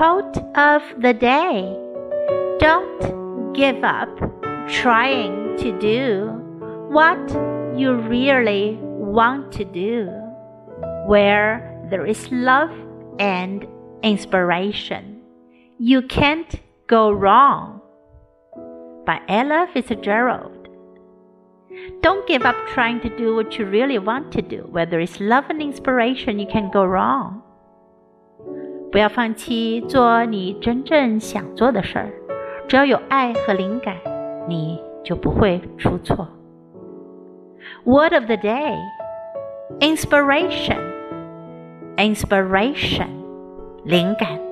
Quote of the day Don't give up trying to do what you really want to do. Where there is love and inspiration, you can't go wrong. By Ella Fitzgerald. Don't give up trying to do what you really want to do. Where there is love and inspiration, you can't go wrong. 不要放弃做你真正想做的事儿，只要有爱和灵感，你就不会出错。Word of the day: inspiration, inspiration, 灵感。